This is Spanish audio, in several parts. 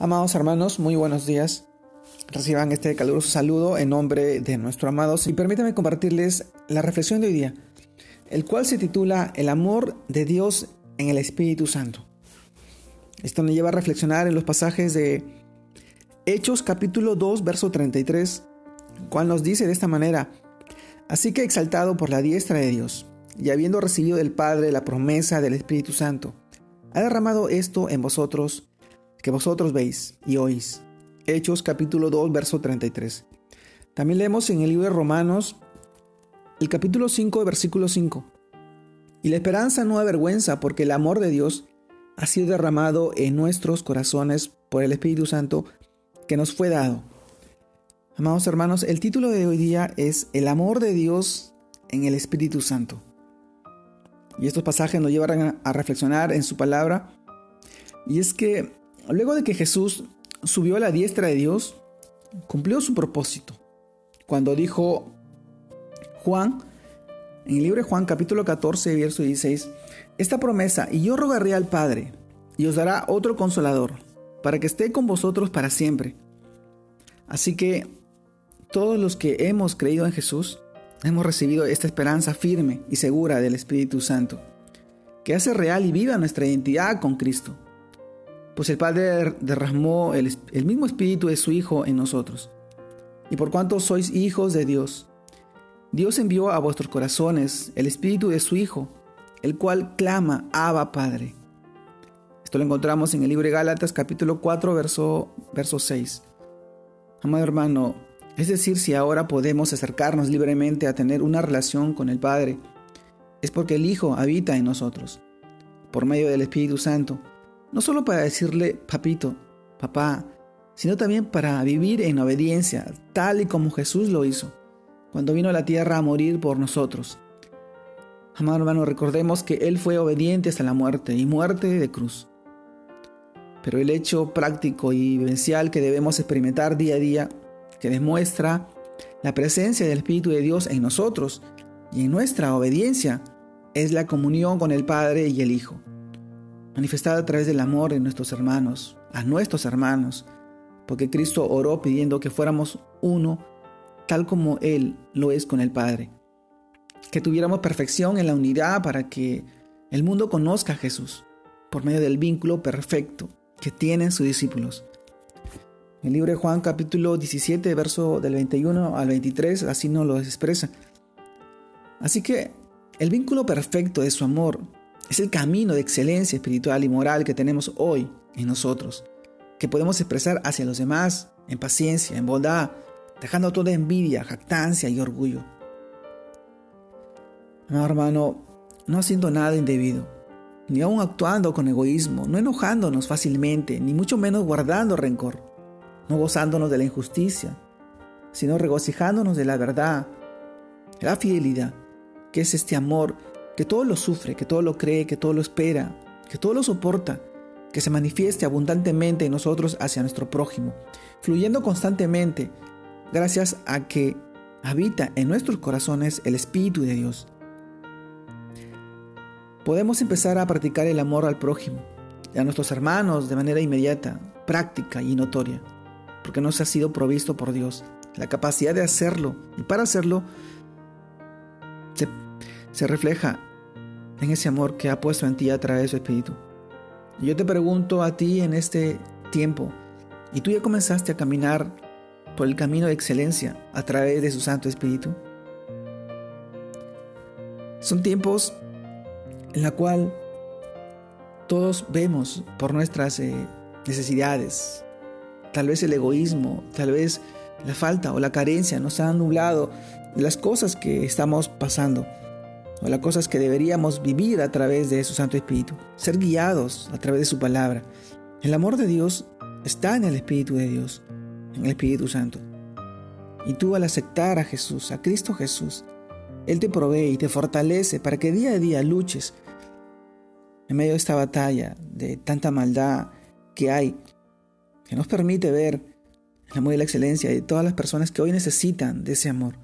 Amados hermanos, muy buenos días. Reciban este caluroso saludo en nombre de nuestro amado y permítanme compartirles la reflexión de hoy día, el cual se titula El amor de Dios en el Espíritu Santo. Esto nos lleva a reflexionar en los pasajes de Hechos capítulo 2, verso 33, cual nos dice de esta manera, Así que exaltado por la diestra de Dios, y habiendo recibido del Padre la promesa del Espíritu Santo, ha derramado esto en vosotros, que vosotros veis y oís. Hechos capítulo 2, verso 33. También leemos en el libro de Romanos el capítulo 5, versículo 5. Y la esperanza no avergüenza porque el amor de Dios ha sido derramado en nuestros corazones por el Espíritu Santo que nos fue dado. Amados hermanos, el título de hoy día es El amor de Dios en el Espíritu Santo. Y estos pasajes nos llevarán a reflexionar en su palabra. Y es que Luego de que Jesús subió a la diestra de Dios, cumplió su propósito. Cuando dijo Juan, en el libro de Juan capítulo 14, verso 16, esta promesa, y yo rogaré al Padre, y os dará otro consolador, para que esté con vosotros para siempre. Así que todos los que hemos creído en Jesús, hemos recibido esta esperanza firme y segura del Espíritu Santo, que hace real y viva nuestra identidad con Cristo pues el Padre derramó el, mismo Espíritu de su Hijo en nosotros. Y por cuanto sois hijos de Dios, Dios envió a vuestros corazones el Espíritu de su Hijo, el cual clama, Abba Padre. Esto lo encontramos en el libro de Gálatas capítulo 4, verso, verso 6. Amado hermano, es decir, si ahora podemos acercarnos libremente a tener una relación con el Padre, es porque el Hijo habita en nosotros, por medio del Espíritu Santo no solo para decirle papito, papá, sino también para vivir en obediencia, tal y como Jesús lo hizo, cuando vino a la tierra a morir por nosotros. Amado hermano, recordemos que Él fue obediente hasta la muerte y muerte de cruz. Pero el hecho práctico y vivencial que debemos experimentar día a día, que demuestra la presencia del Espíritu de Dios en nosotros y en nuestra obediencia, es la comunión con el Padre y el Hijo manifestada a través del amor en nuestros hermanos, a nuestros hermanos, porque Cristo oró pidiendo que fuéramos uno tal como Él lo es con el Padre. Que tuviéramos perfección en la unidad para que el mundo conozca a Jesús por medio del vínculo perfecto que tienen sus discípulos. El libro de Juan capítulo 17, verso del 21 al 23, así nos lo expresa. Así que el vínculo perfecto de su amor es el camino de excelencia espiritual y moral que tenemos hoy en nosotros, que podemos expresar hacia los demás en paciencia, en bondad, dejando toda envidia, jactancia y orgullo. No, hermano, no haciendo nada indebido, ni aún actuando con egoísmo, no enojándonos fácilmente, ni mucho menos guardando rencor, no gozándonos de la injusticia, sino regocijándonos de la verdad, la fidelidad, que es este amor que todo lo sufre, que todo lo cree, que todo lo espera, que todo lo soporta, que se manifieste abundantemente en nosotros hacia nuestro prójimo, fluyendo constantemente gracias a que habita en nuestros corazones el Espíritu de Dios. Podemos empezar a practicar el amor al prójimo a nuestros hermanos de manera inmediata, práctica y notoria, porque nos ha sido provisto por Dios la capacidad de hacerlo y para hacerlo se se refleja en ese amor que ha puesto en ti a través de su Espíritu. Y yo te pregunto a ti en este tiempo, ¿y tú ya comenzaste a caminar por el camino de excelencia a través de su Santo Espíritu? Son tiempos en la cual todos vemos por nuestras eh, necesidades, tal vez el egoísmo, tal vez la falta o la carencia nos han nublado las cosas que estamos pasando o las cosas que deberíamos vivir a través de su Santo Espíritu, ser guiados a través de su palabra. El amor de Dios está en el Espíritu de Dios, en el Espíritu Santo. Y tú al aceptar a Jesús, a Cristo Jesús, Él te provee y te fortalece para que día a día luches en medio de esta batalla de tanta maldad que hay, que nos permite ver el amor y la excelencia de todas las personas que hoy necesitan de ese amor.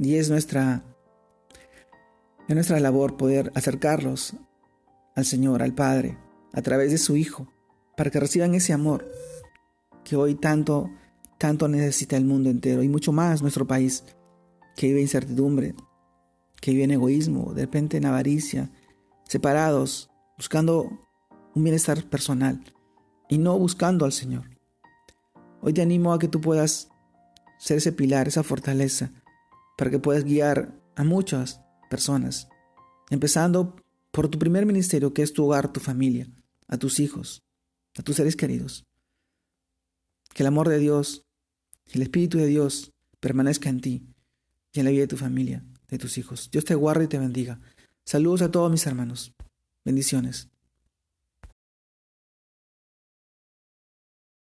Y es nuestra es nuestra labor poder acercarlos al Señor, al Padre, a través de su Hijo, para que reciban ese amor que hoy tanto, tanto necesita el mundo entero y mucho más nuestro país, que vive incertidumbre, que vive en egoísmo, de repente en avaricia, separados, buscando un bienestar personal y no buscando al Señor. Hoy te animo a que tú puedas ser ese pilar, esa fortaleza, para que puedas guiar a muchas personas, empezando por tu primer ministerio, que es tu hogar, tu familia, a tus hijos, a tus seres queridos. Que el amor de Dios, el Espíritu de Dios permanezca en ti y en la vida de tu familia, de tus hijos. Dios te guarde y te bendiga. Saludos a todos mis hermanos. Bendiciones.